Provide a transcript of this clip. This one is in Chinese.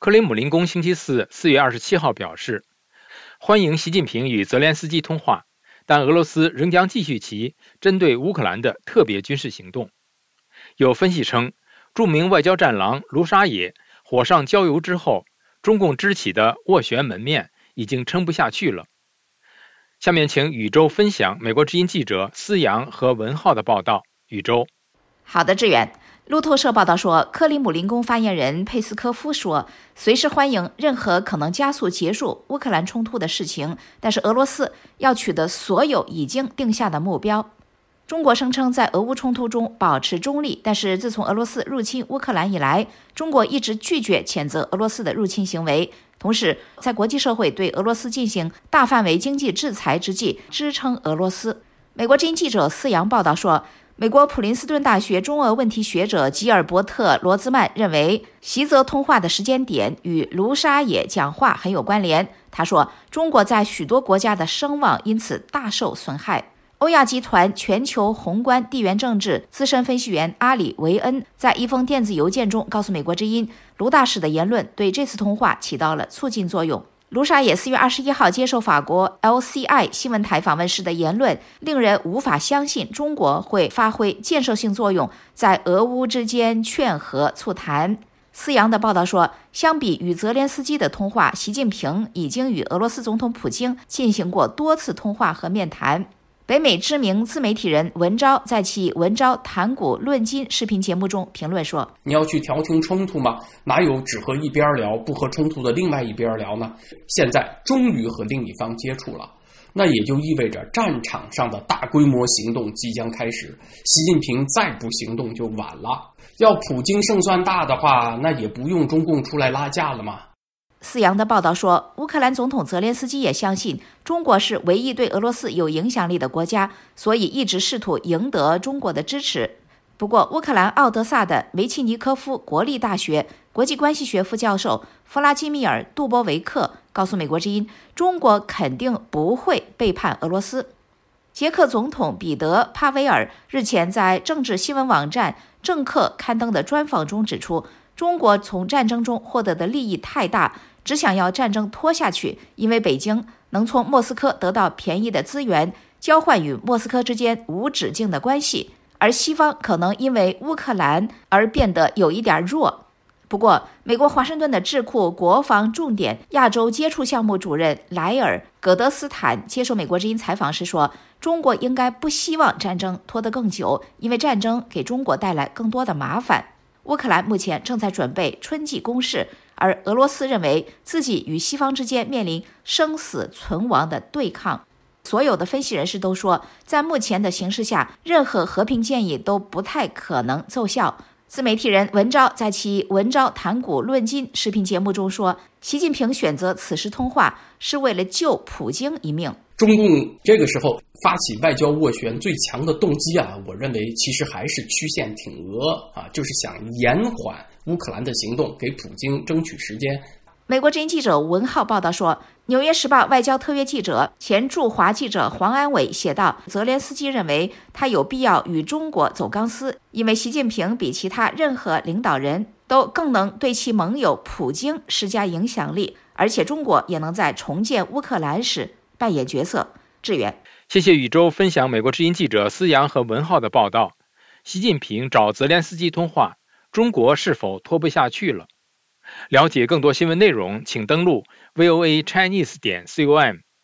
克里姆林宫星期四四月二十七号表示，欢迎习近平与泽连斯基通话，但俄罗斯仍将继续其针对乌克兰的特别军事行动。有分析称，著名外交战狼卢沙野火上浇油之后，中共支起的斡旋门面已经撑不下去了。下面请宇宙分享美国之音记者思阳和文浩的报道。宇宙，好的，志远。路透社报道说，克里姆林宫发言人佩斯科夫说，随时欢迎任何可能加速结束乌克兰冲突的事情，但是俄罗斯要取得所有已经定下的目标。中国声称在俄乌冲突中保持中立，但是自从俄罗斯入侵乌克兰以来，中国一直拒绝谴责俄罗斯的入侵行为，同时在国际社会对俄罗斯进行大范围经济制裁之际，支撑俄罗斯。美国之音记者四阳报道说。美国普林斯顿大学中俄问题学者吉尔伯特·罗兹曼认为，习泽通话的时间点与卢沙野讲话很有关联。他说，中国在许多国家的声望因此大受损害。欧亚集团全球宏观地缘政治资深分析员阿里维恩在一封电子邮件中告诉美国之音，卢大使的言论对这次通话起到了促进作用。卢沙野四月二十一号接受法国 LCI 新闻台访问时的言论，令人无法相信中国会发挥建设性作用，在俄乌之间劝和促谈。思阳的报道说，相比与泽连斯基的通话，习近平已经与俄罗斯总统普京进行过多次通话和面谈。北美知名自媒体人文昭在其《文昭谈古论今》视频节目中评论说：“你要去调停冲突吗？哪有只和一边聊不和冲突的另外一边聊呢？现在终于和另一方接触了，那也就意味着战场上的大规模行动即将开始。习近平再不行动就晚了。要普京胜算大的话，那也不用中共出来拉架了嘛。”四阳的报道说，乌克兰总统泽连斯基也相信中国是唯一对俄罗斯有影响力的国家，所以一直试图赢得中国的支持。不过，乌克兰奥德萨的梅契尼科夫国立大学国际关系学副教授弗拉基米尔·杜波维克告诉美国之音，中国肯定不会背叛俄罗斯。捷克总统彼得·帕维尔日前在政治新闻网站政客刊登的专访中指出，中国从战争中获得的利益太大。只想要战争拖下去，因为北京能从莫斯科得到便宜的资源，交换与莫斯科之间无止境的关系，而西方可能因为乌克兰而变得有一点弱。不过，美国华盛顿的智库国防重点亚洲接触项目主任莱尔·葛德斯坦接受美国之音采访时说：“中国应该不希望战争拖得更久，因为战争给中国带来更多的麻烦。”乌克兰目前正在准备春季攻势。而俄罗斯认为自己与西方之间面临生死存亡的对抗，所有的分析人士都说，在目前的形势下，任何和平建议都不太可能奏效。自媒体人文昭在其《文昭谈古论今》视频节目中说，习近平选择此时通话是为了救普京一命。中共这个时候发起外交斡旋最强的动机啊，我认为其实还是曲线挺俄啊，就是想延缓。乌克兰的行动给普京争取时间。美国之音记者文浩报道说，《纽约时报》外交特约记者、前驻华记者黄安伟写道：“泽连斯基认为他有必要与中国走钢丝，因为习近平比其他任何领导人都更能对其盟友普京施加影响力，而且中国也能在重建乌克兰时扮演角色。”志远，谢谢宇宙分享美国之音记者思阳和文浩的报道。习近平找泽连斯基通话。中国是否拖不下去了？了解更多新闻内容，请登录 voa chinese 点 com。